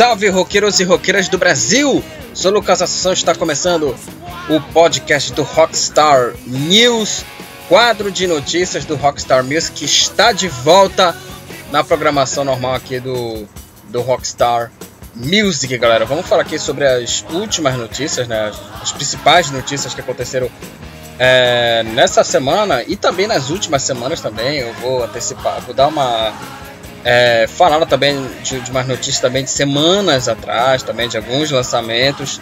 Salve roqueiros e roqueiras do Brasil! Sou Lucas Assunção, está começando o podcast do Rockstar News, quadro de notícias do Rockstar Music que está de volta na programação normal aqui do, do Rockstar Music, galera. Vamos falar aqui sobre as últimas notícias, né? As, principais notícias que aconteceram é, nessa semana e também nas últimas semanas também. Eu vou antecipar, vou dar uma é, falaram também de, de umas notícias também de semanas atrás, também de alguns lançamentos.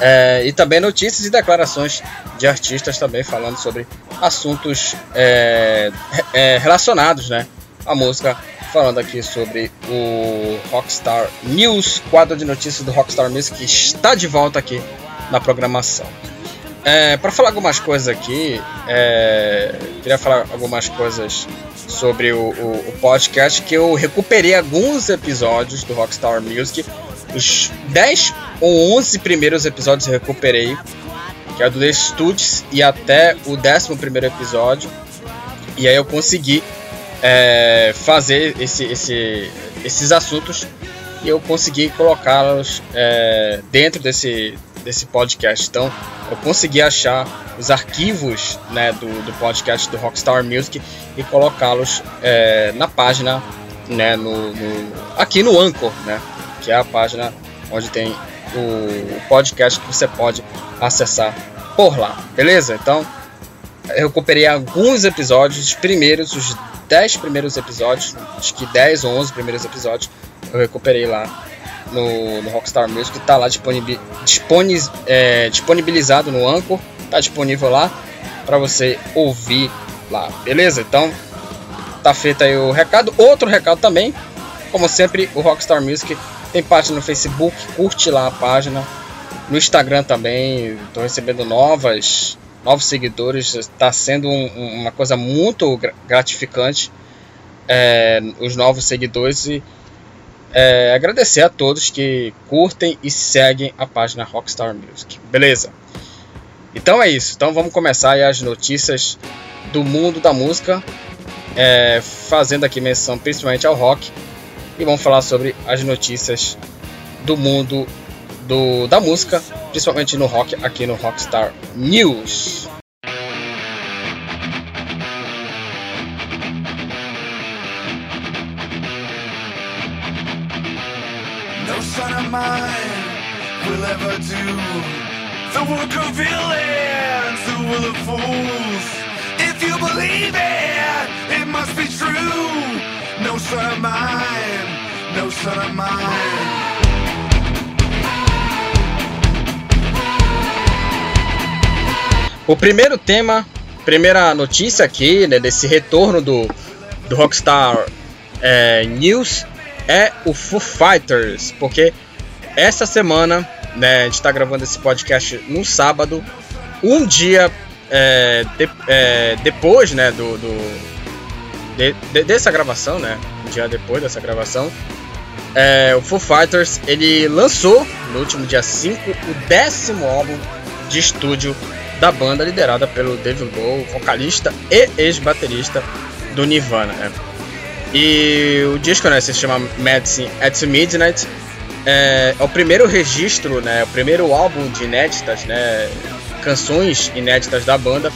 É, e também notícias e declarações de artistas também falando sobre assuntos é, é, relacionados né, à música. Falando aqui sobre o Rockstar News, quadro de notícias do Rockstar Music, que está de volta aqui na programação. É, para falar algumas coisas aqui, é, queria falar algumas coisas sobre o, o, o, podcast que eu recuperei alguns episódios do Rockstar Music. Os 10 ou 11 primeiros episódios eu recuperei, que é do The Studios, e até o 11 episódio. E aí eu consegui é, fazer esse, esse, esses assuntos e eu consegui colocá-los é, dentro desse, desse podcast. Então, eu consegui achar os arquivos né, do, do podcast do Rockstar Music e colocá-los é, na página, né, no, no, aqui no Anchor, né, que é a página onde tem o, o podcast que você pode acessar por lá, beleza? Então, eu recuperei alguns episódios, os primeiros, os 10 primeiros episódios, acho que 10 ou 11 primeiros episódios, eu recuperei lá no, no Rockstar Music, está lá é, disponibilizado no Anchor, está disponível lá para você ouvir lá, beleza? Então tá feito aí o recado. Outro recado também, como sempre, o Rockstar Music tem página no Facebook, curte lá a página. No Instagram também, estou recebendo novas, novos seguidores, está sendo um, uma coisa muito gratificante é, os novos seguidores e é, agradecer a todos que curtem e seguem a página Rockstar Music. Beleza? Então é isso. Então vamos começar as notícias do mundo da música, é, fazendo aqui menção principalmente ao rock e vamos falar sobre as notícias do mundo do, da música, principalmente no rock aqui no Rockstar News. Will ever do the work of villains, who will the fools. If you believe it, it must be true. No son of mine, no son of mine. O primeiro tema, primeira notícia aqui, né, desse retorno do, do Rockstar é, News é o Foo Fighters, porque essa semana né, a gente está gravando esse podcast no sábado, um dia é, de, é, depois né, do, do de, de, dessa gravação, né, um dia depois dessa gravação, é, o Foo Fighters ele lançou no último dia 5 o décimo álbum de estúdio da banda liderada pelo David Bowie, vocalista e ex-baterista do Nirvana. Né? E o disco né, se chama Medicine at Midnight é, é, o primeiro registro, né, o primeiro álbum de inéditas, né, canções inéditas da banda,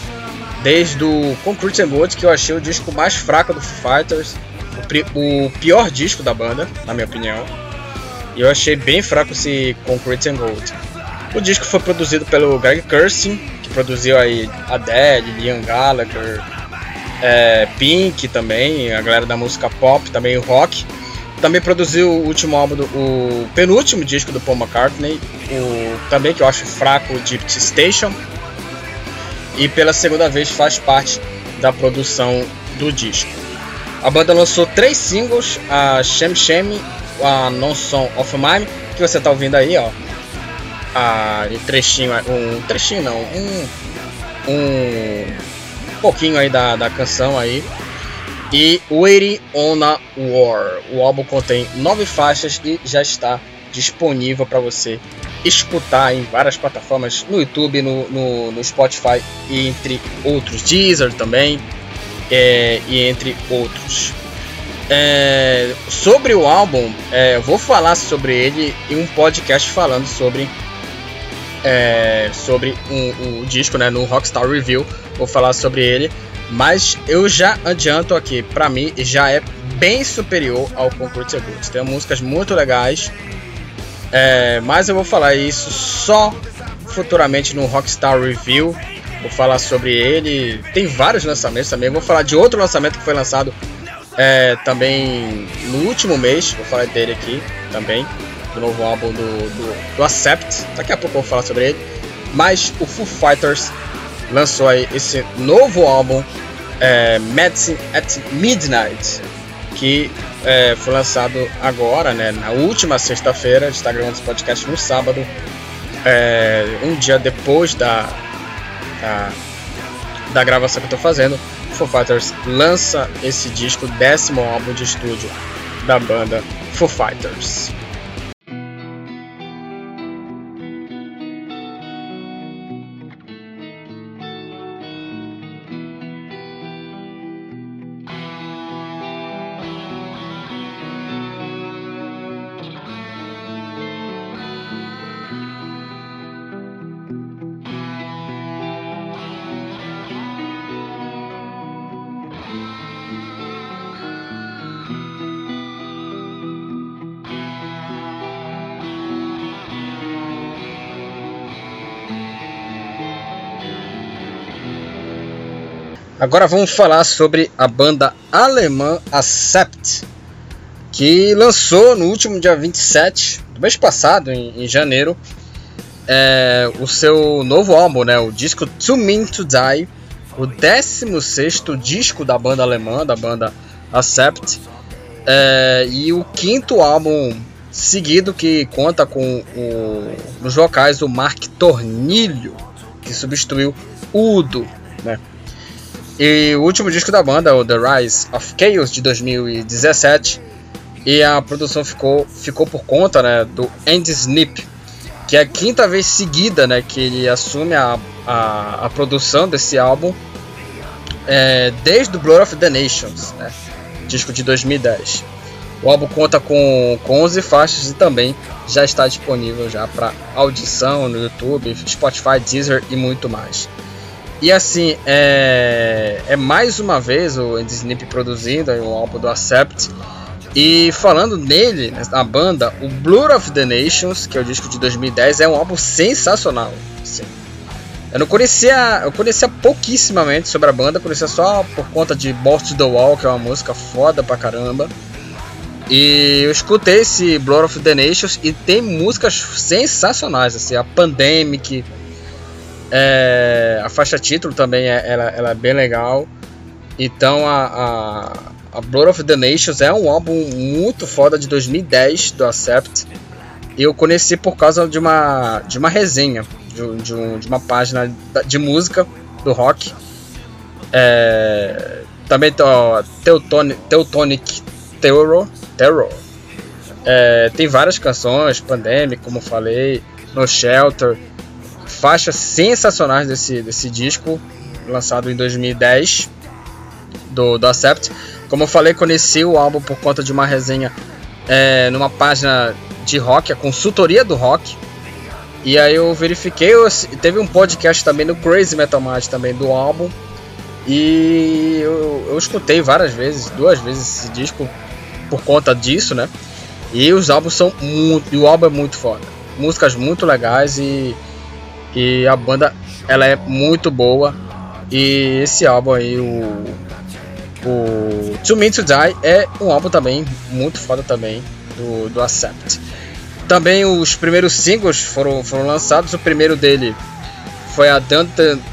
desde o Concrete and Gold, que eu achei o disco mais fraco do Foo Fighters, o, o pior disco da banda, na minha opinião. E eu achei bem fraco esse Concrete and Gold. O disco foi produzido pelo Greg Kurstin, que produziu aí Adele, Liam Gallagher, é, Pink também, a galera da música pop, também o rock. Também produziu o último álbum, do, o penúltimo disco do Paul McCartney, o, também que eu acho fraco, o Gypsy Station. E pela segunda vez faz parte da produção do disco. A banda lançou três singles, a Shem Shem, a Non Song of Mine, que você está ouvindo aí, ó. A, um trechinho, um trechinho não, um, um pouquinho aí da, da canção aí e Waiting on a War. O álbum contém nove faixas e já está disponível para você escutar em várias plataformas, no YouTube, no, no, no Spotify e entre outros, Deezer também, é, e entre outros. É, sobre o álbum, é, eu vou falar sobre ele em um podcast falando sobre é, sobre um, o disco, né, no Rockstar Review. Vou falar sobre ele, mas eu já adianto aqui, para mim já é bem superior ao Concrete Goods. Tem músicas muito legais, é, mas eu vou falar isso só futuramente no Rockstar Review. Vou falar sobre ele. Tem vários lançamentos também. Vou falar de outro lançamento que foi lançado é, também no último mês. Vou falar dele aqui também. Do novo álbum do, do, do Accept. Daqui a pouco eu vou falar sobre ele. Mas o Foo Fighters lançou aí esse novo álbum, é, Medicine at Midnight, que é, foi lançado agora, né, na última sexta-feira. Está gravando esse podcast no sábado, é, um dia depois da, da, da gravação que eu estou fazendo. Foo Fighters lança esse disco, décimo álbum de estúdio da banda Foo Fighters. Agora vamos falar sobre a banda alemã Accept, que lançou no último dia 27 do mês passado, em, em janeiro, é, o seu novo álbum, né, o disco To Mean to Die, o 16 disco da banda alemã, da banda Accept, é, e o quinto álbum seguido que conta com o, nos vocais o Mark Tornilho, que substituiu Udo, né? E o último disco da banda, o The Rise of Chaos de 2017, e a produção ficou, ficou por conta né, do Andy Snip, que é a quinta vez seguida né, que ele assume a, a, a produção desse álbum é, desde o Blood of the Nations, né, disco de 2010. O álbum conta com, com 11 faixas e também já está disponível já para audição no YouTube, Spotify, Deezer e muito mais. E assim, é, é mais uma vez o Andy Snip produzindo o álbum do Accept. E falando nele, na banda, o Blood of the Nations, que é o disco de 2010, é um álbum sensacional. Assim. Eu não conhecia, eu conhecia pouquíssimamente sobre a banda, conhecia só por conta de Boss to the Wall, que é uma música foda pra caramba. E eu escutei esse Blood of the Nations e tem músicas sensacionais, assim, a Pandemic, é, a faixa título também é, ela, ela é bem legal. Então a, a, a, Blood of the Nations é um álbum muito foda de 2010 do Accept. Eu conheci por causa de uma, de uma resenha, de, de, um, de uma página de música do rock. É, também ó, Teutonic, Teutonic Terror. É, tem várias canções, Pandemic, como falei, No Shelter faixas sensacionais desse, desse disco, lançado em 2010, do, do Accept. Como eu falei, conheci o álbum por conta de uma resenha é, numa página de rock, a consultoria do rock. E aí eu verifiquei, eu, teve um podcast também no Crazy Metal Mind também do álbum. E eu, eu escutei várias vezes, duas vezes esse disco por conta disso, né? E os álbuns são muito. O álbum é muito foda. Músicas muito legais e e a banda ela é muito boa. E esse álbum aí, o, o To Me To Die, é um álbum também muito foda também do, do Accept. Também os primeiros singles foram, foram lançados. O primeiro dele foi a The,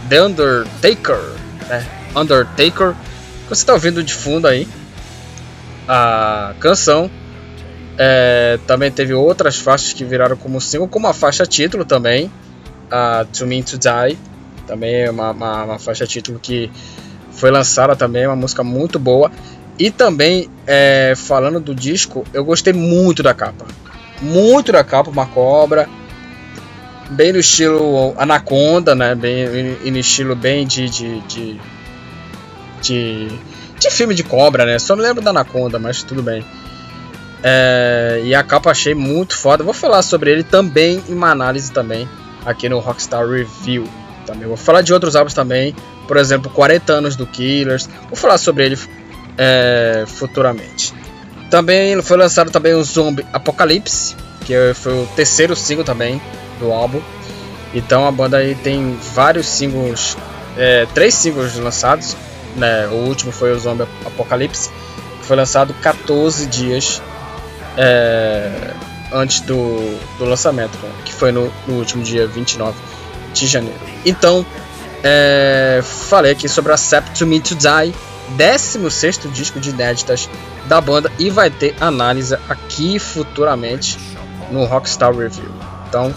The Undertaker, né? Undertaker. Você está ouvindo de fundo aí a canção. É, também teve outras faixas que viraram como single, como a faixa título também, a To Me To Die, também é uma, uma, uma, faixa título que foi lançada também, uma música muito boa. E também, é, falando do disco, eu gostei muito da capa. Muito da capa, uma cobra. Bem no estilo Anaconda, né? Bem, no estilo bem de, de, de, de, de filme de cobra, né? Só não lembro da Anaconda, mas tudo bem. É, e a capa achei muito foda. Vou falar sobre ele também em uma análise também aqui no Rockstar Review. Também vou falar de outros álbuns também, por exemplo, 40 anos do Killers. Vou falar sobre ele é, futuramente. Também foi lançado também o Zombie Apocalypse, que foi o terceiro single também do álbum. Então a banda aí tem vários singles, é, três singles lançados. Né? O último foi o Zombie Apocalypse, que foi lançado 14 dias é, antes do, do lançamento, né? que foi no, no, último dia 29 de janeiro. Então, é, falei aqui sobre a Accept to Me to Die, 16 disco de inéditas da banda, e vai ter análise aqui futuramente no Rockstar Review. Então,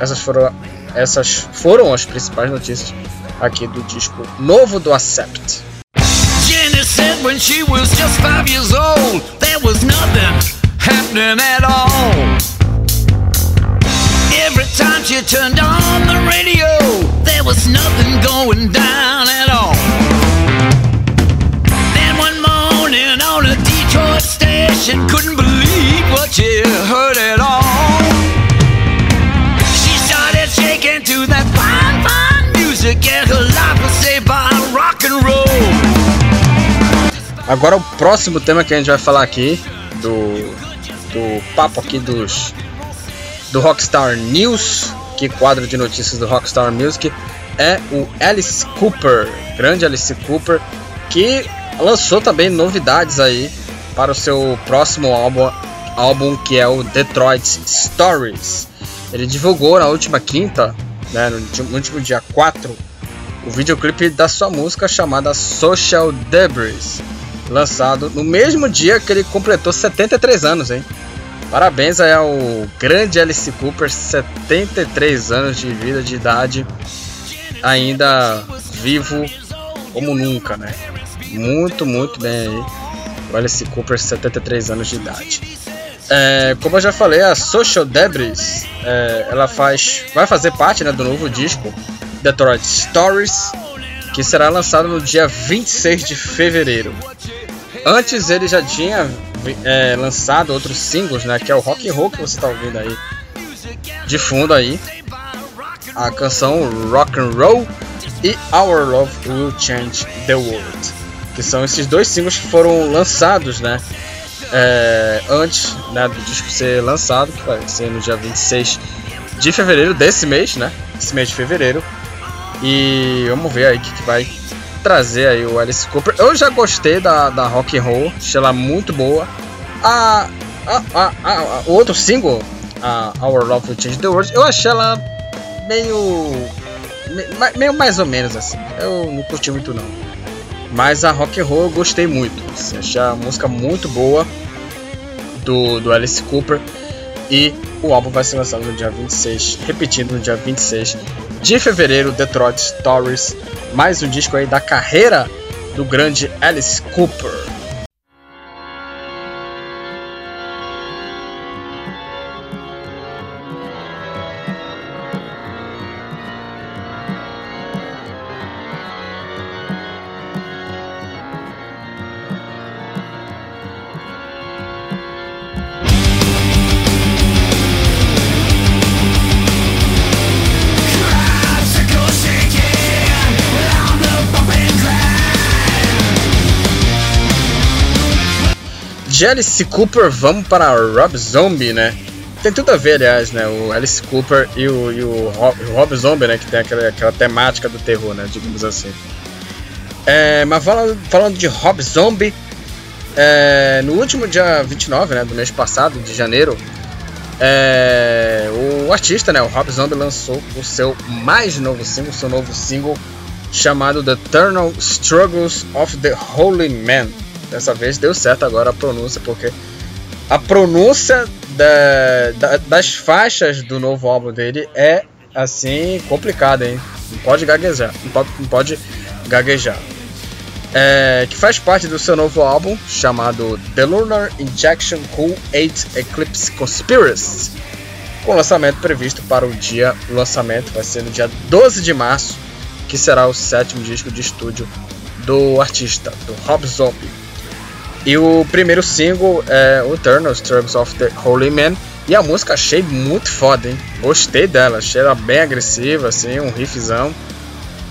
essas foram, essas foram as principais notícias aqui do disco novo do Accept. Jenny said when she was just five years old, there was nothing happening at all. Every time she turned on the radio, there was nothing going down at all. Then one morning on a Detroit station, couldn't believe what she heard at all. She started shaking to that fine, fine music, and her life was saved by rock and roll. Agora o próximo tema que a gente vai falar aqui do do papo aqui dos do Rockstar News, que quadro de notícias do Rockstar Music, é o Alice Cooper, grande Alice Cooper, que lançou também novidades aí para o seu próximo álbum, álbum que é o Detroit Stories. Ele divulgou na última quinta, né, no último dia 4, o videoclipe da sua música chamada Social Debris lançado no mesmo dia que ele completou 73 anos, hein? Parabéns aí ao grande Alice Cooper, 73 anos de vida, de idade, ainda vivo como nunca, né? Muito, muito bem aí. O Alice Cooper, 73 anos de idade. É, como eu já falei, a Social Debris, é, ela faz, vai fazer parte né, do novo disco Detroit Stories, que será lançado no dia 26 de fevereiro. Antes ele já tinha é, lançado outros singles, né? Que é o Rock and Roll que você está ouvindo aí de fundo aí. A canção Rock and Roll e Our Love Will Change the World. Que são esses dois singles que foram lançados, né? É, antes né, do disco ser lançado, que vai ser no dia 26 de fevereiro desse mês, né? Esse mês de fevereiro. E vamos ver aí o que, que vai trazer aí o Alice Cooper. Eu já gostei da, da Rock and Roll, achei ela muito boa. A, a, a, a, o outro single, a Our Love Will Change the World, eu achei ela meio, meio mais ou menos assim. Eu não curti muito não. Mas a Rock and Roll eu gostei muito. Assim, achei a música muito boa do, do Alice Cooper. E o álbum vai ser lançado no dia 26, repetindo no dia 26 de fevereiro, Detroit Stories, mais um disco aí da carreira do grande Alice Cooper. De Alice Cooper, vamos para Rob Zombie, né? Tem tudo a ver, aliás, né? O Alice Cooper e o, e o, Rob, o Rob Zombie, né? Que tem aquela, aquela temática do terror, né? Digamos assim. É, mas falando, falando de Rob Zombie, é, no último dia 29 né, do mês passado, de janeiro, é, o artista, né, o Rob Zombie, lançou o seu mais novo single, seu novo single chamado The Eternal Struggles of the Holy Man. Dessa vez deu certo agora a pronúncia, porque a pronúncia da, da, das faixas do novo álbum dele é assim complicada, hein? Não pode gaguejar, não pode, não pode gaguejar. É, que faz parte do seu novo álbum chamado The Lunar Injection Cool 8 Eclipse Conspiracy, com lançamento previsto para o dia. O lançamento vai ser no dia 12 de março, que será o sétimo disco de estúdio do artista, do Rob Zombie. E o primeiro single é o Eternal Struggles of the Holy Man. E a música achei muito foda, hein? Gostei dela, achei ela bem agressiva, assim, um riffzão.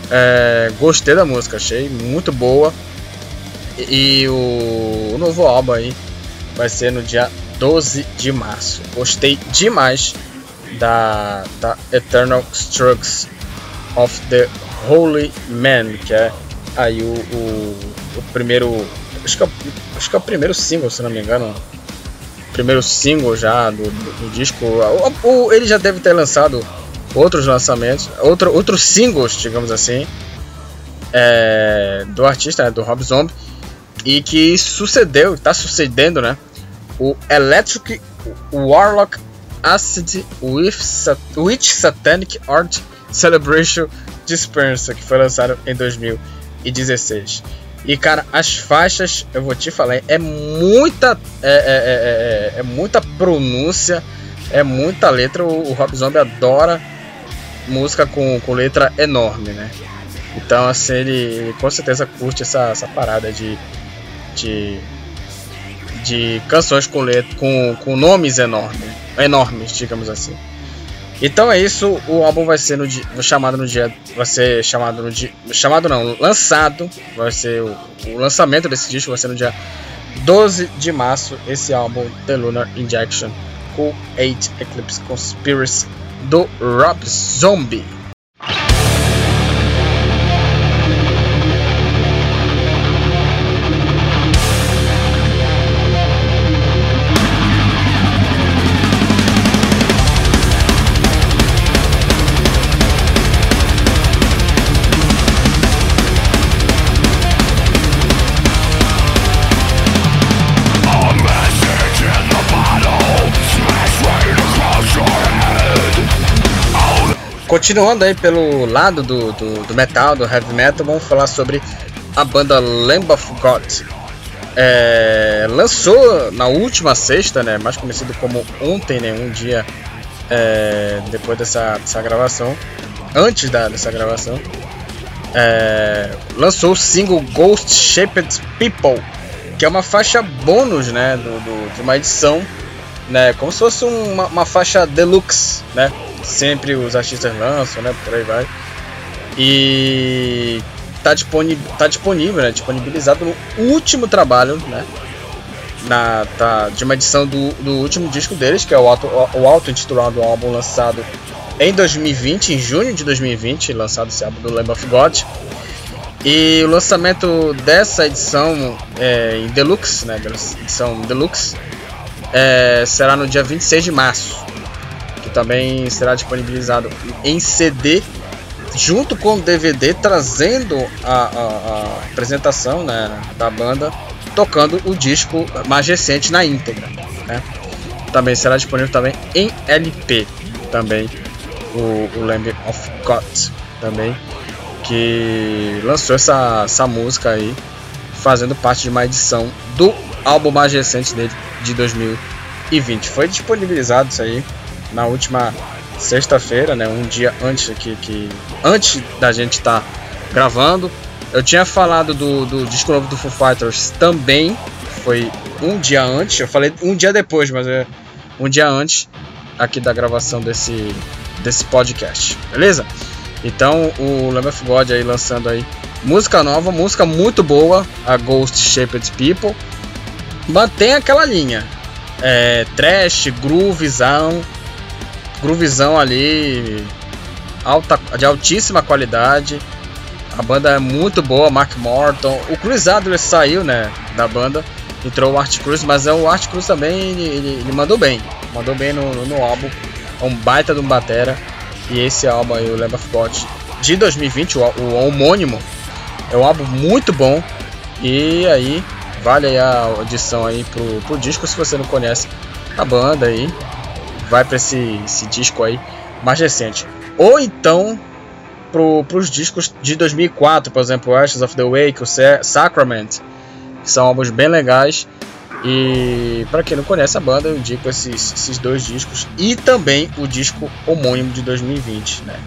É, gostei da música, achei muito boa. E o, o novo álbum aí vai ser no dia 12 de março. Gostei demais da, da Eternal Struggles of the Holy Man, que é aí o, o, o primeiro. Acho que, é, acho que é o primeiro single, se não me engano. Primeiro single já do, do, do disco. O, o, ele já deve ter lançado outros lançamentos, outro, outros singles, digamos assim, é, do artista, né, do Rob Zombie, e que sucedeu, está sucedendo, né? O Electric Warlock Acid Witch Satanic Art Celebration Dispenser, que foi lançado em 2016. E cara, as faixas, eu vou te falar, é muita, é, é, é, é muita pronúncia, é muita letra. O, o Rob Zombie adora música com, com letra enorme, né? Então, assim, ele, ele com certeza curte essa, essa parada de, de, de canções com, letra, com, com nomes enormes, enormes, digamos assim. Então é isso, o álbum vai ser no dia, chamado no dia, vai ser chamado no dia, chamado não, lançado, vai ser o, o lançamento desse disco vai ser no dia 12 de março, esse álbum The Lunar Injection Cool 8 Eclipse Conspiracy do Rob Zombie. Continuando aí pelo lado do, do, do, metal, do heavy metal, vamos falar sobre a banda Lamb of God. É, lançou na última sexta, né, mais conhecido como ontem, né, um dia é, depois dessa, dessa gravação, antes da, dessa gravação, é, lançou o single Ghost Shaped People, que é uma faixa bônus, né, do, do, de uma edição, né, como se fosse uma, uma faixa deluxe, né, sempre os artistas lançam, né? Por aí vai. E tá disponível, tá disponível, né? Disponibilizado no último trabalho, né? Na, tá, de uma edição do, do último disco deles, que é o auto, o auto-intitulado álbum lançado em 2020, em junho de 2020, lançado esse álbum do Lamb of God. E o lançamento dessa edição é, em Deluxe, né, edição Deluxe, é, será no dia 26 de março também será disponibilizado em CD junto com o DVD, trazendo a, a, a apresentação né, da banda tocando o disco mais recente na íntegra. Né? Também será disponível também em LP também o, o Lamb of God também que lançou essa, essa música aí fazendo parte de uma edição do álbum mais recente dele de 2020 foi disponibilizado isso aí na última sexta-feira, né, um dia antes que, que antes da gente estar tá gravando. Eu tinha falado do, do disco novo do Foo Fighters também, foi um dia antes. Eu falei um dia depois, mas é um dia antes aqui da gravação desse desse podcast, beleza? Então o Lamb of God aí lançando aí música nova, música muito boa, a Ghost Shaped People. Mantém aquela linha, é, trash, groovizão, groovizão ali, alta, de altíssima qualidade. A banda é muito boa, Mark Morton. O Chris Adler saiu, né, da banda, entrou o Art Cruz, mas é o Art Cruz também ele, ele, ele, mandou bem, mandou bem no, no, no, álbum. É um baita de um batera. E esse álbum aí, o Lamb of God, de 2020, o, o homônimo, é um álbum muito bom. E aí, vale aí a audição aí pro, pro disco se você não conhece a banda aí vai para esse, esse disco aí mais recente. Ou então para os discos de 2004, por exemplo, Ashes of the Wake, o Sacrament, que são álbuns bem legais. E para quem não conhece a banda, eu indico esses, esses dois discos e também o disco homônimo de 2020. Né?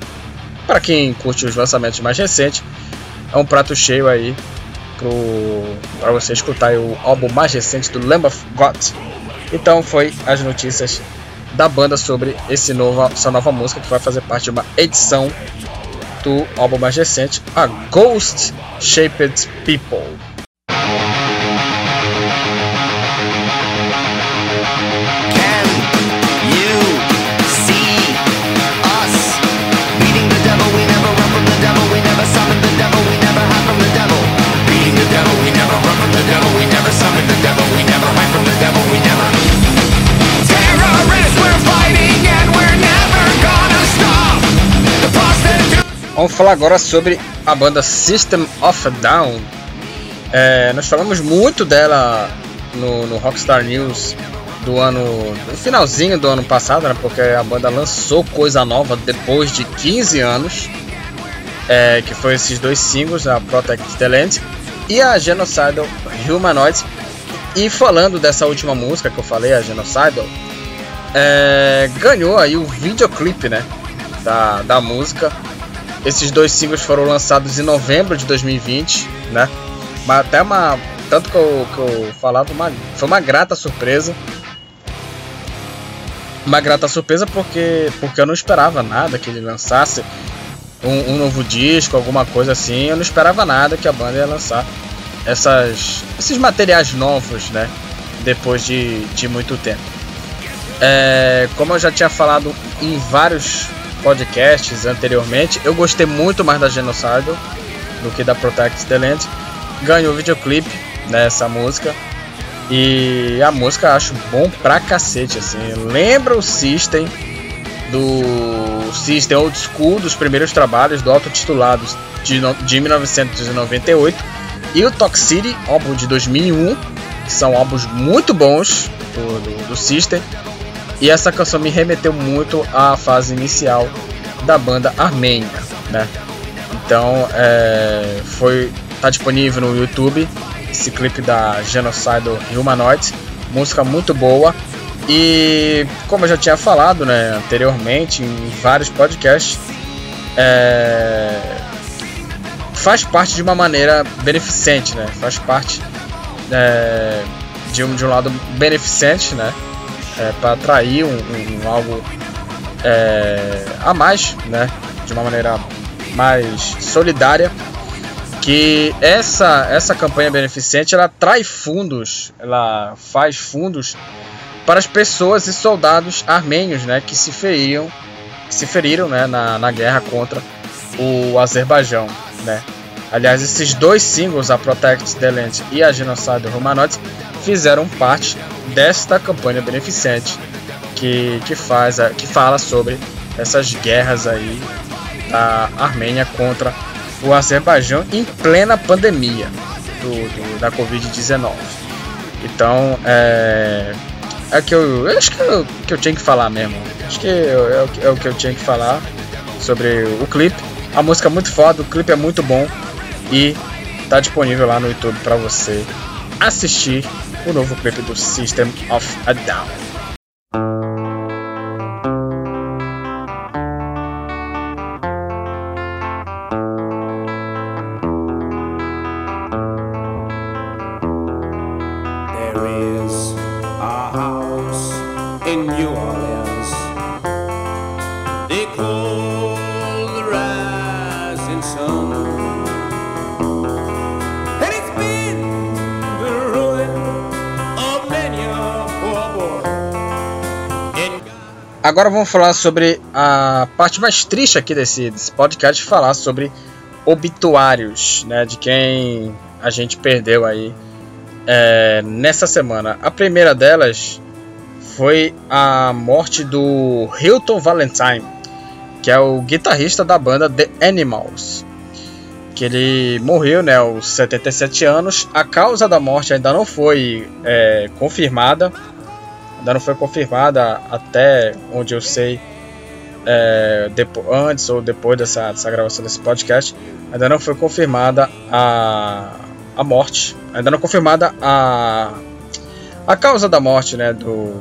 Para quem curte os lançamentos mais recentes, é um prato cheio aí para você escutar o álbum mais recente do Lamb of God. Então foi as notícias da banda sobre esse novo, essa nova música que vai fazer parte de uma edição do álbum mais recente, a Ghost Shaped People. Vamos falar agora sobre a banda System of a Down. É, nós falamos muito dela no, no, Rockstar News do ano, no finalzinho do ano passado, né, porque a banda lançou coisa nova depois de 15 anos, é, que foi esses dois singles, a Protect the Land e a Genocidal Humanoids. E falando dessa última música que eu falei, a Genocidal, é, ganhou aí o videoclipe, né, da, da música esses dois singles foram lançados em novembro de 2020, né? Mas até uma. Tanto que eu, que eu falava, uma, foi uma grata surpresa. Uma grata surpresa porque, porque eu não esperava nada que ele lançasse um, um novo disco, alguma coisa assim. Eu não esperava nada que a banda ia lançar essas, esses materiais novos, né? Depois de, de muito tempo. É, como eu já tinha falado em vários podcasts anteriormente, eu gostei muito mais da Genocidal do que da Protect the Land. Ganhou videoclipe nessa música. E a música acho bom pra cacete, assim. Lembra o System do System Old School, dos primeiros trabalhos do autotitulado de, de 1998. E o Toxicity, álbum de 2001, que são álbuns muito bons do, do, do System. E essa canção me remeteu muito à fase inicial da banda armênia, né? Então, é, foi tá disponível no YouTube esse clipe da Genocidal Humanoids, música muito boa. E como eu já tinha falado, né, anteriormente em vários podcasts, é, faz parte de uma maneira beneficente, né? Faz parte é, de, um, de um lado beneficente, né? É, para atrair um, um, um algo é, a mais, né? De uma maneira mais solidária, que essa essa campanha beneficente ela traz fundos, ela faz fundos para as pessoas e soldados armênios, né? Que se feriram, que se feriram, né? Na, na guerra contra o Azerbaijão, né? Aliás, esses dois singles, a Protect the Land e a Genocide Romanotes, fizeram parte desta campanha beneficente que, que, faz, que fala sobre essas guerras aí da Armênia contra o Azerbaijão em plena pandemia do, do da Covid-19. Então, é, é que eu, eu acho que eu, que eu tinha que falar mesmo. Acho que é, é, é o que eu tinha que falar sobre o clipe. A música é muito foda, o clipe é muito bom e tá disponível lá no YouTube para você assistir o novo clipe do System of a Down. Agora vamos falar sobre a parte mais triste aqui desse, desse podcast, falar sobre obituários, né, de quem a gente perdeu aí é, nessa semana. A primeira delas foi a morte do Hilton Valentine, que é o guitarrista da banda The Animals, que ele morreu, né, aos 77 anos. A causa da morte ainda não foi é, confirmada ainda não foi confirmada até onde eu sei é, antes ou depois dessa, dessa gravação desse podcast ainda não foi confirmada a, a morte ainda não confirmada a a causa da morte né do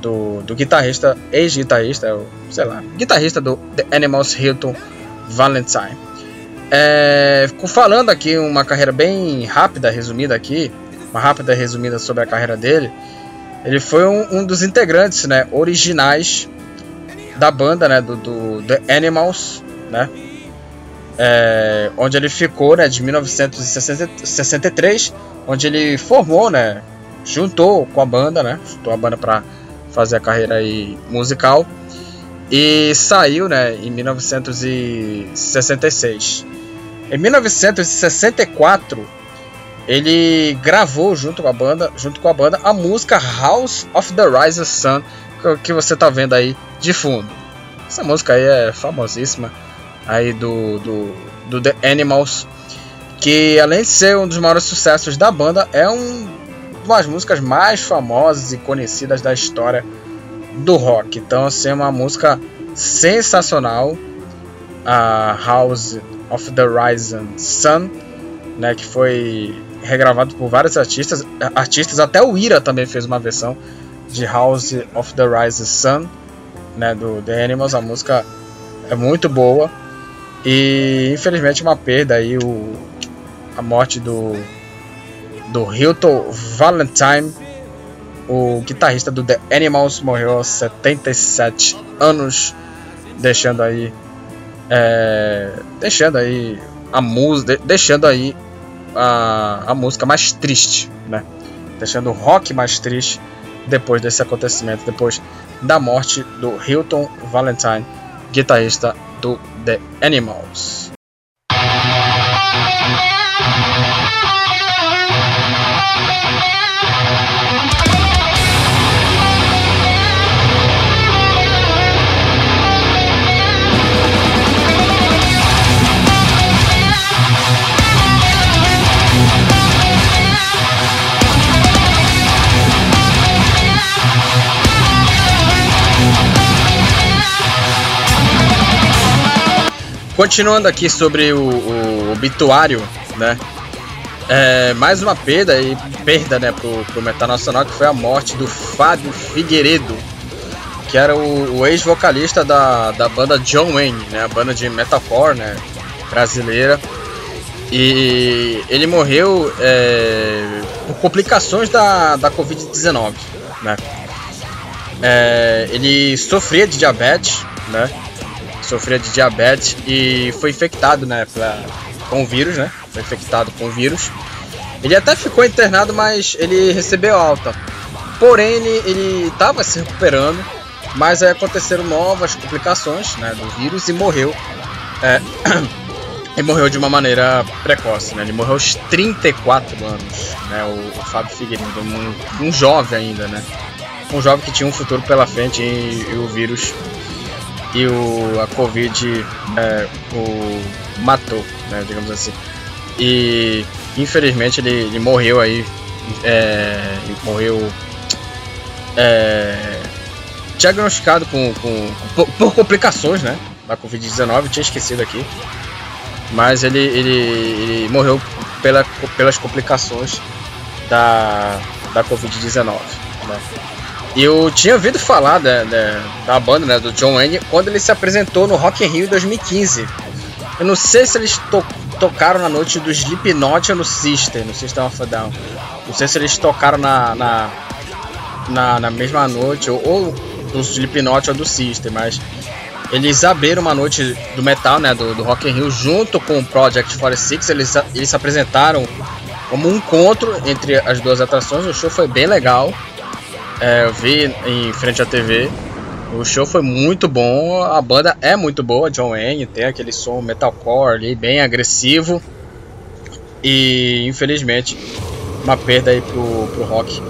do, do guitarrista ex-guitarrista sei lá guitarrista do The Animals Hilton Valentine É, falando aqui uma carreira bem rápida, resumida aqui, uma rápida resumida sobre a carreira dele. Ele foi um, um dos integrantes, né, originais da banda, né, do, do The Animals, né, é, onde ele ficou, né, de 1963, onde ele formou, né, juntou com a banda, né, juntou a banda para fazer a carreira aí musical e saiu, né, em 1966. Em 1964, ele gravou junto com a banda, junto com a banda, a música House of the Rising Sun, que você tá vendo aí de fundo. Essa música aí é famosíssima aí do, do, do The Animals, que além de ser um dos maiores sucessos da banda, é um, uma das músicas mais famosas e conhecidas da história do rock. Então, assim, é uma música sensacional, a House of the Rising Sun, né, que foi regravado por vários artistas, artistas até o Ira também fez uma versão de House of the Rising Sun, né, do The Animals. A música é muito boa e infelizmente uma perda aí o a morte do do Hilton Valentine, o guitarrista do The Animals, morreu aos 77 anos, deixando aí é, deixando aí a música, deixando aí a, a música mais triste, né? Deixando o rock mais triste depois desse acontecimento, depois da morte do Hilton Valentine, guitarrista do The Animals. Continuando aqui sobre o, o obituário, né? É, mais uma perda e perda, né, pro, pro metal nacional que foi a morte do Fábio Figueiredo, que era o, o ex-vocalista da, da banda John Wayne, né, a banda de metalcore, né, brasileira. E ele morreu é, por complicações da, da Covid-19, né. É, ele sofria de diabetes, né, sofria de diabetes e foi infectado, né, pra, com o vírus, né? Foi infectado com o vírus. Ele até ficou internado, mas ele recebeu alta. Porém, ele estava se recuperando, mas aí aconteceram novas complicações né, do vírus e morreu. É, e morreu de uma maneira precoce, né? Ele morreu aos 34 anos, né? O, o Fábio Figueiredo, um, um, jovem ainda, né? Um jovem que tinha um futuro pela frente e, e o vírus e o, a Covid é, o matou, né, digamos assim. E infelizmente ele, ele morreu aí, é, morreu é, diagnosticado com, com, por, por, complicações, né, da Covid-19, tinha esquecido aqui, mas ele, ele, ele morreu pela, pelas complicações da, da Covid-19, né. Eu tinha ouvido falar da, da, da, banda, né, do John Wayne, quando ele se apresentou no Rock in Rio em 2015. Eu não sei se eles to tocaram na noite do Slipknot ou no Sister, no System of a Down. Não sei se eles tocaram na, na, na, na mesma noite, ou, ou do Slipknot ou do Sister, mas eles abriram uma noite do metal, né, do, do Rock in Rio, junto com o Project 46. Eles, eles se apresentaram como um encontro entre as duas atrações. O show foi bem legal. É, eu vi em frente à TV. O show foi muito bom, a banda é muito boa, John Wayne, tem aquele som metalcore ali, bem agressivo. E infelizmente, uma perda aí pro, pro rock.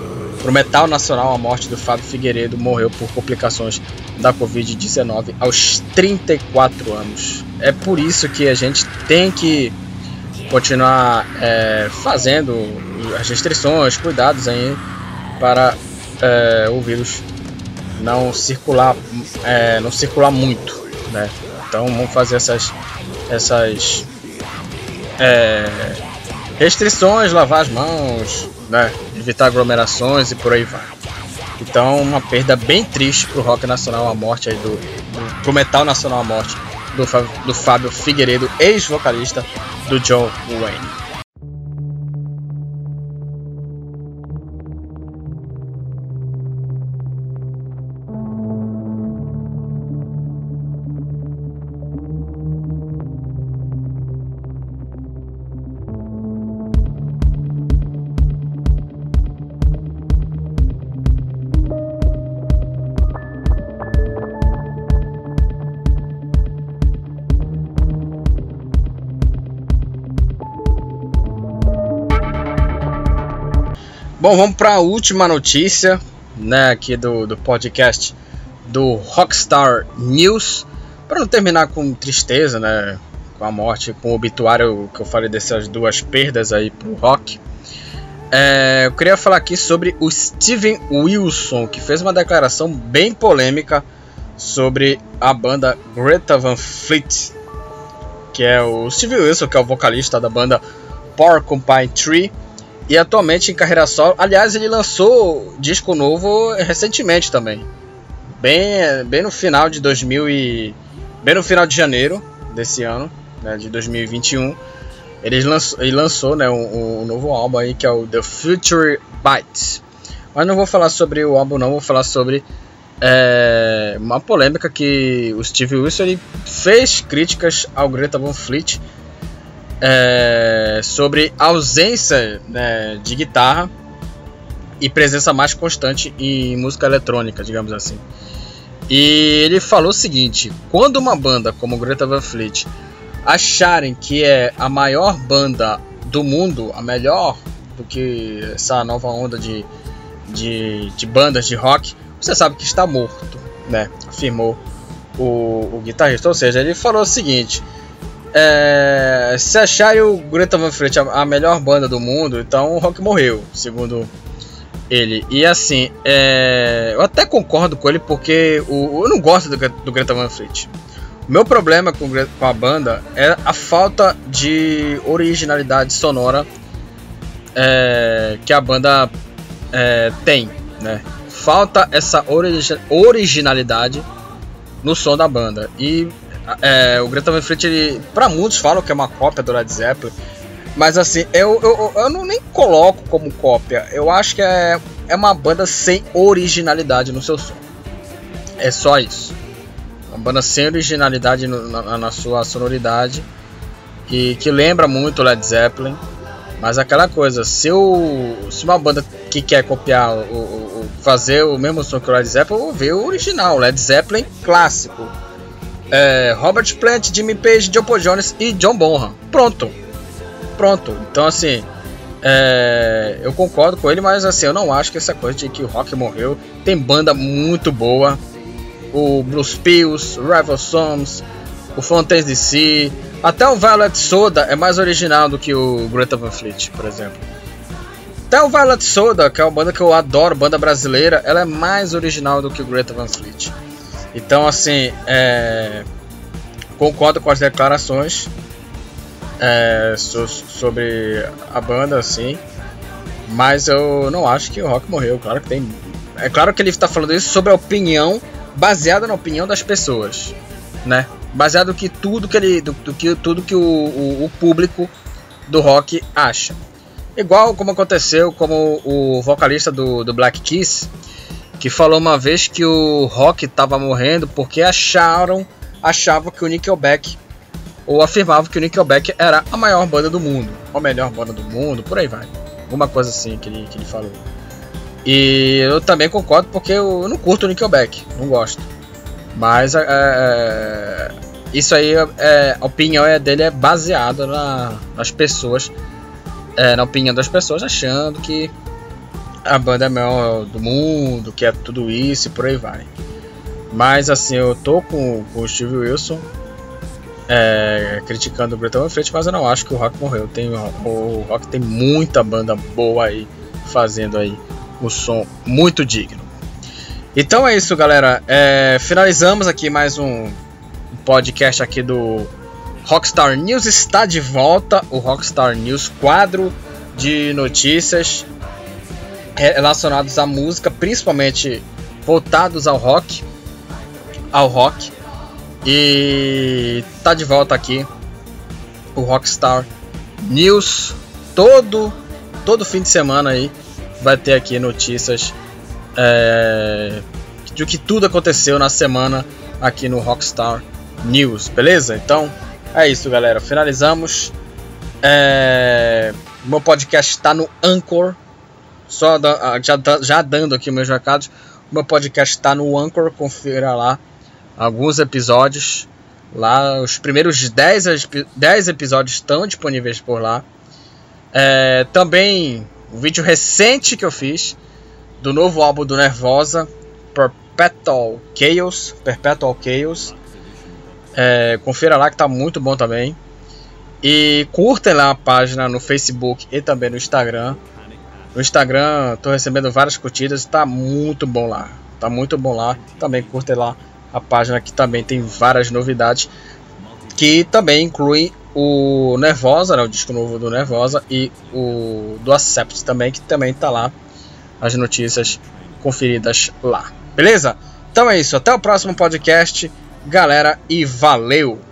Pro metal nacional, a morte do Fábio Figueiredo morreu por complicações da Covid-19 aos 34 anos. É por isso que a gente tem que continuar é, fazendo as restrições, cuidados aí para é, o vírus não circular, é, não circular muito, né? Então vamos fazer essas, essas é, restrições, lavar as mãos, né? Evitar aglomerações e por aí vai. Então uma perda bem triste pro rock nacional, a morte aí do, do pro metal nacional a morte do, do Fábio Figueiredo, ex-vocalista do John Wayne. Bom, vamos para a última notícia, né, aqui do, do podcast do Rockstar News. Para não terminar com tristeza, né, com a morte, com o obituário que eu falei dessas duas perdas aí pro rock. É, eu queria falar aqui sobre o Steven Wilson, que fez uma declaração bem polêmica sobre a banda Greta Van Fleet, que é o Steven Wilson, que é o vocalista da banda Porcupine Tree e atualmente em carreira solo. Aliás, ele lançou disco novo recentemente também. Bem, bem no final de 2000 e bem no final de janeiro desse ano, né, de 2021. Ele lançou, ele lançou né, um, um, novo álbum aí que é o The Future Bites. Mas não vou falar sobre o álbum não, vou falar sobre é, uma polêmica que o Steve Wilson ele fez críticas ao Greta Van Fleet é, sobre ausência né, de guitarra e presença mais constante em música eletrônica, digamos assim. E ele falou o seguinte: quando uma banda como Greta Van Fleet acharem que é a maior banda do mundo, a melhor do que essa nova onda de, de, de bandas de rock, você sabe que está morto, né? Afirmou o, o guitarrista. Ou seja, ele falou o seguinte: é, se acharem o Greta Van Fleet a, melhor banda do mundo, então o rock morreu, segundo ele. E assim, é, eu até concordo com ele porque o, eu não gosto do, do Greta Van Fleet. O meu problema com, com a banda é a falta de originalidade sonora é, que a banda é, tem, né? Falta essa origi originalidade no som da banda. E é, o Greta Van Fleet, ele, pra muitos falam que é uma cópia do Led Zeppelin, mas assim, eu, eu, eu não nem coloco como cópia, eu acho que é, é uma banda sem originalidade no seu som. É só isso. Uma banda sem originalidade no, na, na, sua sonoridade, e que lembra muito Led Zeppelin, mas aquela coisa, se, eu, se uma banda que quer copiar, o, o, fazer o mesmo som que o Led Zeppelin, vou ver o original, Led Zeppelin clássico é, Robert Plant, Jimmy Page, John Paul Jones e John Bonham. Pronto. Pronto. Então, assim, é, eu concordo com ele, mas assim, eu não acho que essa coisa de que o rock morreu. Tem banda muito boa. O Blues Pills, Rival Songs, o Fontaines DC, até o Violet Soda é mais original do que o Greta Van Fleet, por exemplo. Até o Violet Soda, que é uma banda que eu adoro, banda brasileira, ela é mais original do que o Greta Van Fleet. Então, assim, é, concordo com as declarações é, so, sobre a banda, assim, mas eu não acho que o Rock morreu. Claro que tem. É claro que ele está falando isso sobre a opinião baseada na opinião das pessoas, né? Baseado que tudo que ele, do, do que tudo que o, o, o público do rock acha. Igual como aconteceu como o vocalista do, do Black Kiss que falou uma vez que o rock estava morrendo porque acharam, achavam que o Nickelback ou afirmavam que o Nickelback era a maior banda do mundo, a melhor banda do mundo, por aí vai. Alguma coisa assim que ele, que ele falou. E eu também concordo porque eu não curto o Nickelback, não gosto. Mas é, é isso aí, é, a opinião é dele é baseada na, nas pessoas, é, na opinião das pessoas, achando que a banda é maior do mundo, que é tudo isso e por aí vai. Mas assim, eu tô com, com o Steve Wilson é, criticando o Bretão Fleet, mas eu não acho que o rock morreu. Tem, o, o rock tem muita banda boa aí fazendo aí o som muito digno. Então é isso, galera. É, finalizamos aqui mais um podcast aqui do Rockstar News está de volta. O Rockstar News quadro de notícias relacionados à música, principalmente voltados ao rock, ao rock. E tá de volta aqui o Rockstar News todo todo fim de semana aí vai ter aqui notícias é, de que tudo aconteceu na semana aqui no Rockstar News, beleza? Então é isso, galera. Finalizamos. É, meu podcast está no Anchor. Só da, já, já dando aqui meus recados. Meu podcast está no Anchor. Confira lá alguns episódios. Lá, os primeiros 10, 10 episódios estão disponíveis por lá. É, também um vídeo recente que eu fiz do novo álbum do Nervosa, Perpetual Chaos. Perpetual Chaos. É, confira lá que tá muito bom também. E curtem lá a página no Facebook e também no Instagram. No Instagram tô recebendo várias curtidas, tá muito bom lá. Tá muito bom lá. Também curtem lá a página que também tem várias novidades. Que também inclui o Nervosa, né, o disco novo do Nervosa, e o do Accept também, que também tá lá. As notícias conferidas lá. Beleza? Então é isso. Até o próximo podcast galera, e valeu!